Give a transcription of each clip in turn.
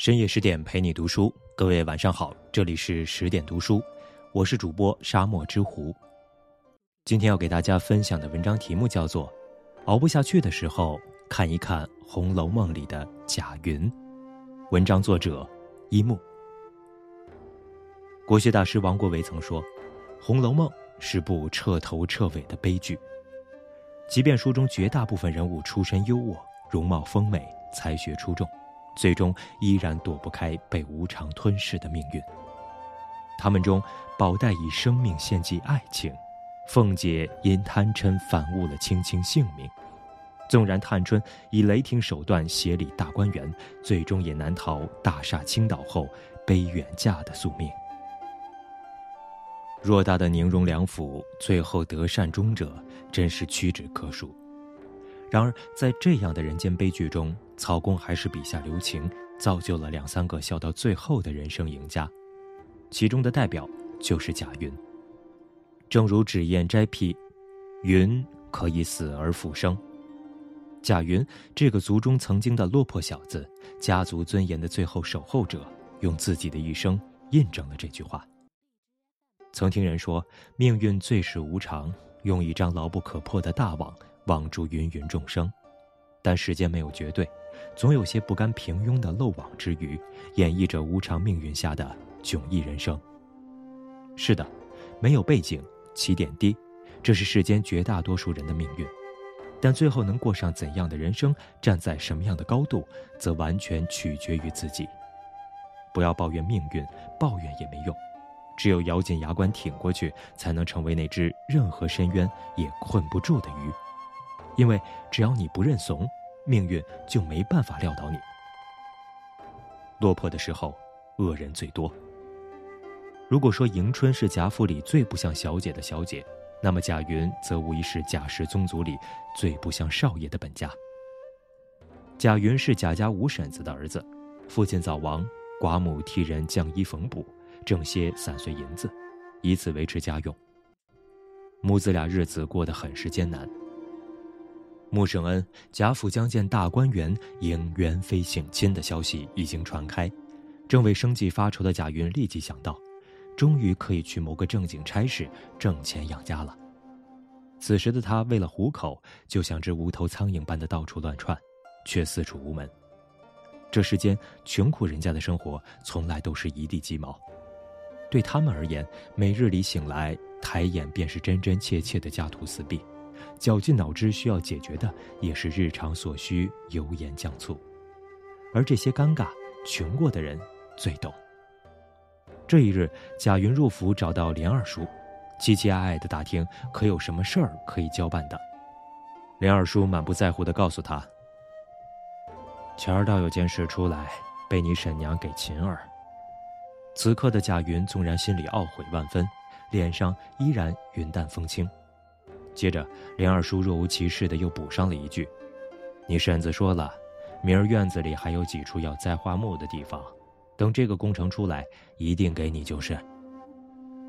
深夜十点陪你读书，各位晚上好，这里是十点读书，我是主播沙漠之狐。今天要给大家分享的文章题目叫做《熬不下去的时候看一看《红楼梦》里的贾云》。文章作者一木。国学大师王国维曾说，《红楼梦》是部彻头彻尾的悲剧。即便书中绝大部分人物出身优渥，容貌丰美，才学出众。最终依然躲不开被无常吞噬的命运。他们中，宝黛以生命献祭爱情，凤姐因贪嗔反误了卿卿性命。纵然探春以雷霆手段协理大观园，最终也难逃大厦倾倒后悲远嫁的宿命。偌大的宁荣两府，最后得善终者，真是屈指可数。然而，在这样的人间悲剧中，曹公还是笔下留情，造就了两三个笑到最后的人生赢家。其中的代表就是贾云。正如脂砚斋批：“云可以死而复生。”贾云这个族中曾经的落魄小子，家族尊严的最后守候者，用自己的一生印证了这句话。曾听人说，命运最是无常，用一张牢不可破的大网。网住芸芸众生，但世间没有绝对，总有些不甘平庸的漏网之鱼，演绎着无常命运下的迥异人生。是的，没有背景，起点低，这是世间绝大多数人的命运。但最后能过上怎样的人生，站在什么样的高度，则完全取决于自己。不要抱怨命运，抱怨也没用，只有咬紧牙关挺过去，才能成为那只任何深渊也困不住的鱼。因为只要你不认怂，命运就没办法撂倒你。落魄的时候，恶人最多。如果说迎春是贾府里最不像小姐的小姐，那么贾云则无疑是贾氏宗族里最不像少爷的本家。贾云是贾家五婶子的儿子，父亲早亡，寡母替人降衣缝补，挣些散碎银子，以此维持家用。母子俩日子过得很是艰难。穆圣恩贾府将建大观园迎元妃省亲的消息已经传开，正为生计发愁的贾云立即想到，终于可以去谋个正经差事，挣钱养家了。此时的他为了糊口，就像只无头苍蝇般的到处乱窜，却四处无门。这世间穷苦人家的生活从来都是一地鸡毛，对他们而言，每日里醒来抬眼便是真真切切的家徒四壁。绞尽脑汁需要解决的也是日常所需油盐酱醋，而这些尴尬，穷过的人最懂。这一日，贾云入府找到连二叔，期期艾艾的打听可有什么事儿可以交办的。连二叔满不在乎的告诉他：“前儿倒有件事出来，被你婶娘给秦儿。”此刻的贾云纵然心里懊悔万分，脸上依然云淡风轻。接着，连二叔若无其事的又补上了一句：“你婶子说了，明儿院子里还有几处要栽花木的地方，等这个工程出来，一定给你就是。”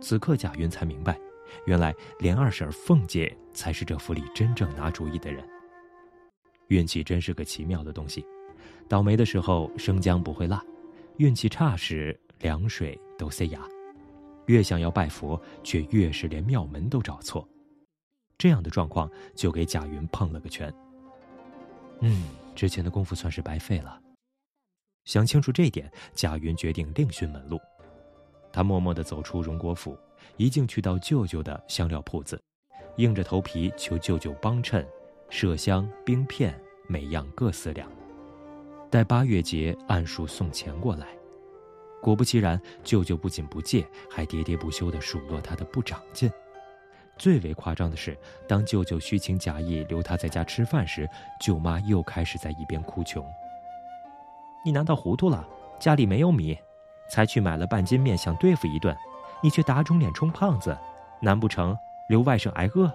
此刻贾云才明白，原来连二婶凤姐才是这府里真正拿主意的人。运气真是个奇妙的东西，倒霉的时候生姜不会辣，运气差时凉水都塞牙。越想要拜佛，却越是连庙门都找错。这样的状况就给贾云碰了个全。嗯，之前的功夫算是白费了。想清楚这点，贾云决定另寻门路。他默默地走出荣国府，一径去到舅舅的香料铺子，硬着头皮求舅舅帮衬，麝香、冰片，每样各四两，待八月节按数送钱过来。果不其然，舅舅不仅不借，还喋喋不休地数落他的不长进。最为夸张的是，当舅舅虚情假意留他在家吃饭时，舅妈又开始在一边哭穷。你难道糊涂了？家里没有米，才去买了半斤面想对付一顿，你却打肿脸充胖子，难不成留外甥挨饿？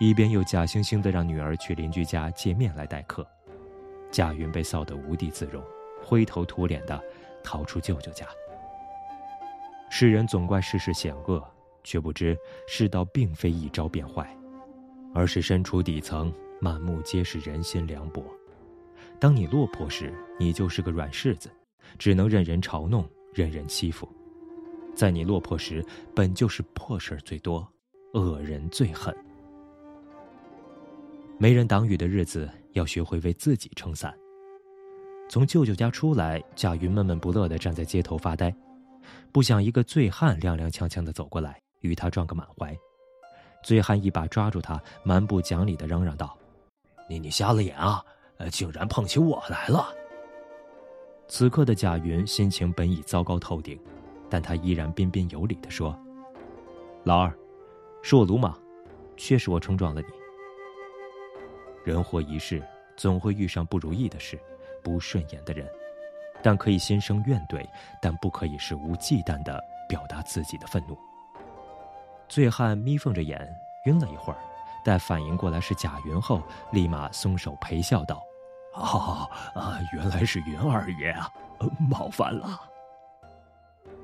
一边又假惺惺的让女儿去邻居家借面来待客，贾云被臊得无地自容，灰头土脸的逃出舅舅家。世人总怪世事险恶。却不知世道并非一朝变坏，而是身处底层，满目皆是人心凉薄。当你落魄时，你就是个软柿子，只能任人嘲弄，任人欺负。在你落魄时，本就是破事儿最多，恶人最狠。没人挡雨的日子，要学会为自己撑伞。从舅舅家出来，贾云闷闷不乐地站在街头发呆，不想一个醉汉踉踉跄跄地走过来，与他撞个满怀。醉汉一把抓住他，蛮不讲理地嚷嚷道：“你你瞎了眼啊！呃竟然碰起我来了！”此刻的贾云心情本已糟糕透顶，但他依然彬彬有礼地说：“老二，是我鲁莽，确实我冲撞了你。人活一世，总会遇上不如意的事。”不顺眼的人，但可以心生怨怼，但不可以肆无忌惮的表达自己的愤怒。醉汉眯缝着眼，晕了一会儿，待反应过来是贾云后，立马松手陪笑道：“哦啊，原来是云二爷啊，冒犯了。”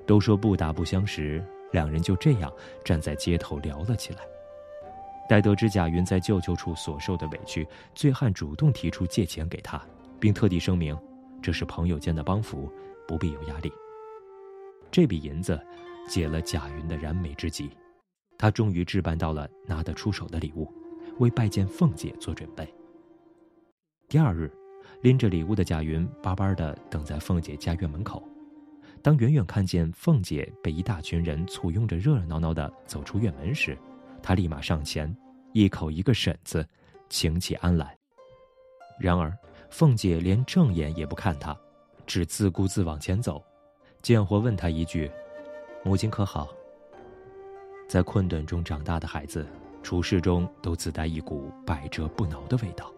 都说不打不相识，两人就这样站在街头聊了起来。待得知贾云在舅舅处所受的委屈，醉汉主动提出借钱给他。并特地声明，这是朋友间的帮扶，不必有压力。这笔银子解了贾云的燃眉之急，他终于置办到了拿得出手的礼物，为拜见凤姐做准备。第二日，拎着礼物的贾云巴巴的等在凤姐家院门口。当远远看见凤姐被一大群人簇拥着热热闹闹的走出院门时，他立马上前，一口一个婶子，请起安来。然而。凤姐连正眼也不看他，只自顾自往前走。贱货问他一句：“母亲可好？”在困顿中长大的孩子，处事中都自带一股百折不挠的味道。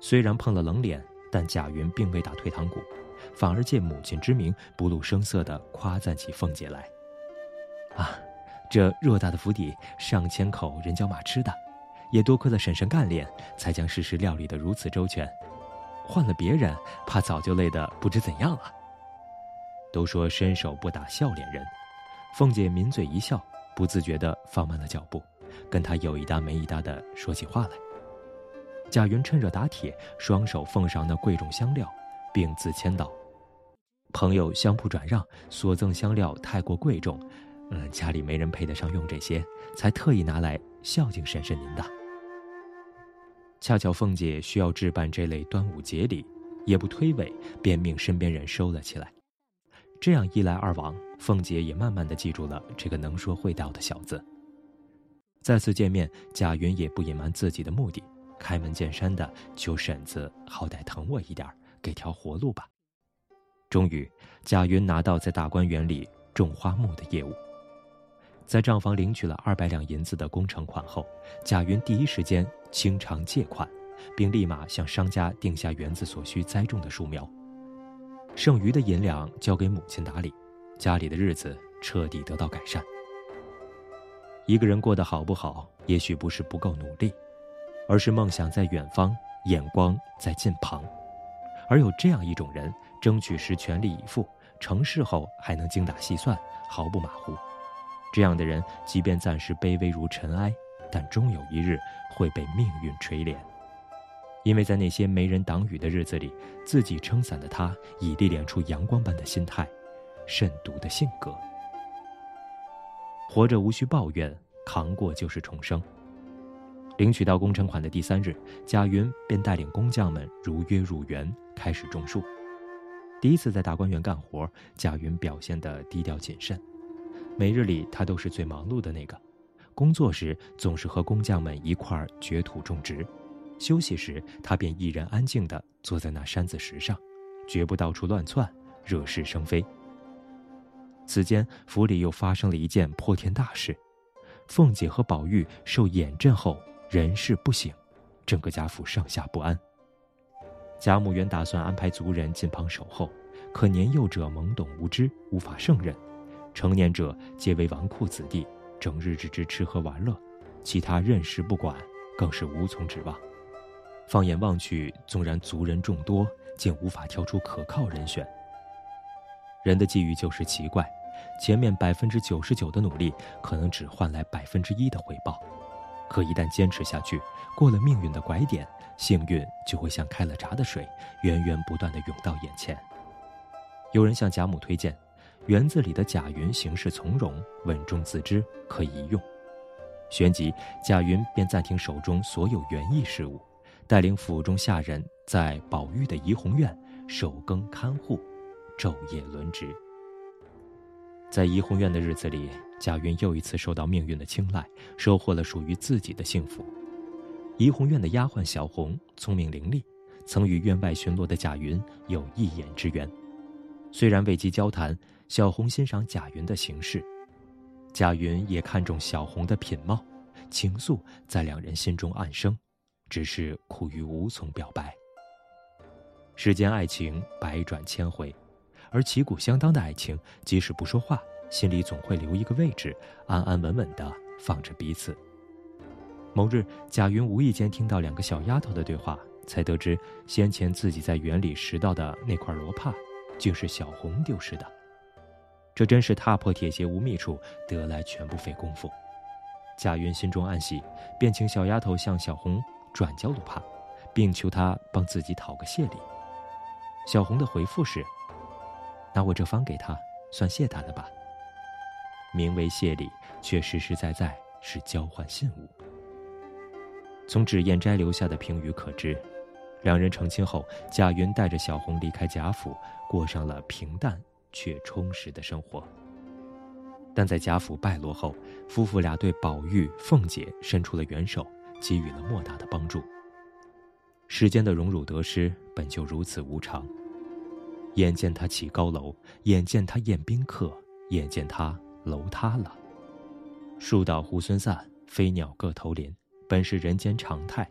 虽然碰了冷脸，但贾云并未打退堂鼓，反而借母亲之名，不露声色地夸赞起凤姐来：“啊，这偌大的府邸，上千口人叫马吃的，也多亏了婶婶干练，才将事事料理得如此周全。”换了别人，怕早就累得不知怎样了。都说伸手不打笑脸人，凤姐抿嘴一笑，不自觉地放慢了脚步，跟他有一搭没一搭地说起话来。贾云趁热打铁，双手奉上那贵重香料，并自谦道：“朋友相扑转让，所赠香料太过贵重，嗯，家里没人配得上用这些，才特意拿来孝敬婶婶您的。”恰巧凤姐需要置办这类端午节礼，也不推诿，便命身边人收了起来。这样一来二往，凤姐也慢慢的记住了这个能说会道的小子。再次见面，贾云也不隐瞒自己的目的，开门见山的求婶子好歹疼我一点，给条活路吧。终于，贾云拿到在大观园里种花木的业务。在账房领取了二百两银子的工程款后，贾云第一时间清偿借款，并立马向商家定下园子所需栽种的树苗。剩余的银两交给母亲打理，家里的日子彻底得到改善。一个人过得好不好，也许不是不够努力，而是梦想在远方，眼光在近旁。而有这样一种人，争取时全力以赴，成事后还能精打细算，毫不马虎。这样的人，即便暂时卑微如尘埃，但终有一日会被命运垂怜。因为在那些没人挡雨的日子里，自己撑伞的他，已历练出阳光般的心态，慎独的性格。活着无需抱怨，扛过就是重生。领取到工程款的第三日，贾云便带领工匠们如约入园，开始种树。第一次在大观园干活，贾云表现得低调谨慎。每日里，他都是最忙碌的那个。工作时总是和工匠们一块掘土种植，休息时他便一人安静地坐在那山子石上，绝不到处乱窜，惹是生非。此间府里又发生了一件破天大事：凤姐和宝玉受眼震后人事不省，整个家府上下不安。贾母原打算安排族人近旁守候，可年幼者懵懂无知，无法胜任。成年者皆为纨绔子弟，整日只知吃喝玩乐，其他任事不管，更是无从指望。放眼望去，纵然族人众多，竟无法挑出可靠人选。人的际遇就是奇怪，前面百分之九十九的努力，可能只换来百分之一的回报。可一旦坚持下去，过了命运的拐点，幸运就会像开了闸的水，源源不断的涌到眼前。有人向贾母推荐，园子里的贾云行事从容，稳重自知，可以一用。旋即，贾云便暂停手中所有园艺事务，带领府中下人在宝玉的怡红院守更看护，昼夜轮值。在怡红院的日子里，贾云又一次受到命运的青睐，收获了属于自己的幸福。怡红院的丫鬟小红聪明伶俐，曾与院外巡逻的贾云有一眼之缘。虽然未及交谈，小红欣赏贾云的行事，贾云也看中小红的品貌，情愫在两人心中暗生，只是苦于无从表白。世间爱情百转千回，而旗鼓相当的爱情，即使不说话，心里总会留一个位置，安安稳稳的放着彼此。某日，贾云无意间听到两个小丫头的对话，才得知先前自己在园里拾到的那块罗帕。竟是小红丢失的，这真是踏破铁鞋无觅处，得来全不费工夫。贾云心中暗喜，便请小丫头向小红转交罗帕，并求她帮自己讨个谢礼。小红的回复是：“拿我这方给他，算谢他的吧。”名为谢礼，却实实在在是交换信物。从脂砚斋留下的评语可知。两人成亲后，贾云带着小红离开贾府，过上了平淡却充实的生活。但在贾府败落后，夫妇俩对宝玉、凤姐伸出了援手，给予了莫大的帮助。世间的荣辱得失本就如此无常，眼见他起高楼，眼见他宴宾客，眼见他楼塌了。树倒猢狲散，飞鸟各投林，本是人间常态。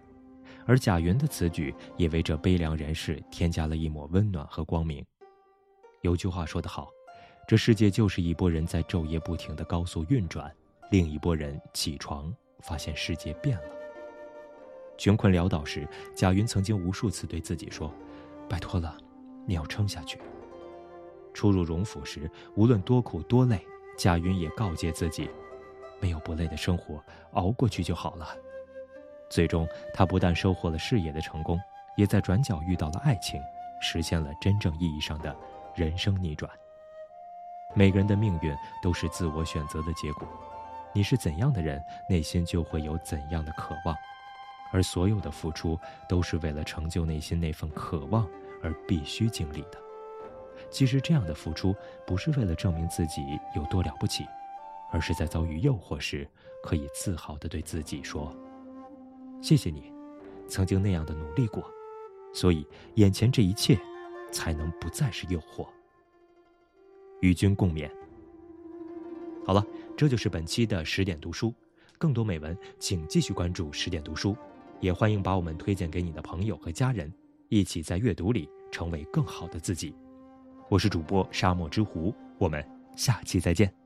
而贾云的此举也为这悲凉人世添加了一抹温暖和光明。有句话说得好，这世界就是一拨人在昼夜不停的高速运转，另一拨人起床发现世界变了。穷困潦倒时，贾云曾经无数次对自己说：“拜托了，你要撑下去。”初入荣府时，无论多苦多累，贾云也告诫自己：“没有不累的生活，熬过去就好了。”最终，他不但收获了事业的成功，也在转角遇到了爱情，实现了真正意义上的人生逆转。每个人的命运都是自我选择的结果，你是怎样的人，内心就会有怎样的渴望，而所有的付出都是为了成就内心那份渴望而必须经历的。其实，这样的付出不是为了证明自己有多了不起，而是在遭遇诱惑时，可以自豪地对自己说。谢谢你，曾经那样的努力过，所以眼前这一切才能不再是诱惑。与君共勉。好了，这就是本期的十点读书，更多美文请继续关注十点读书，也欢迎把我们推荐给你的朋友和家人，一起在阅读里成为更好的自己。我是主播沙漠之狐，我们下期再见。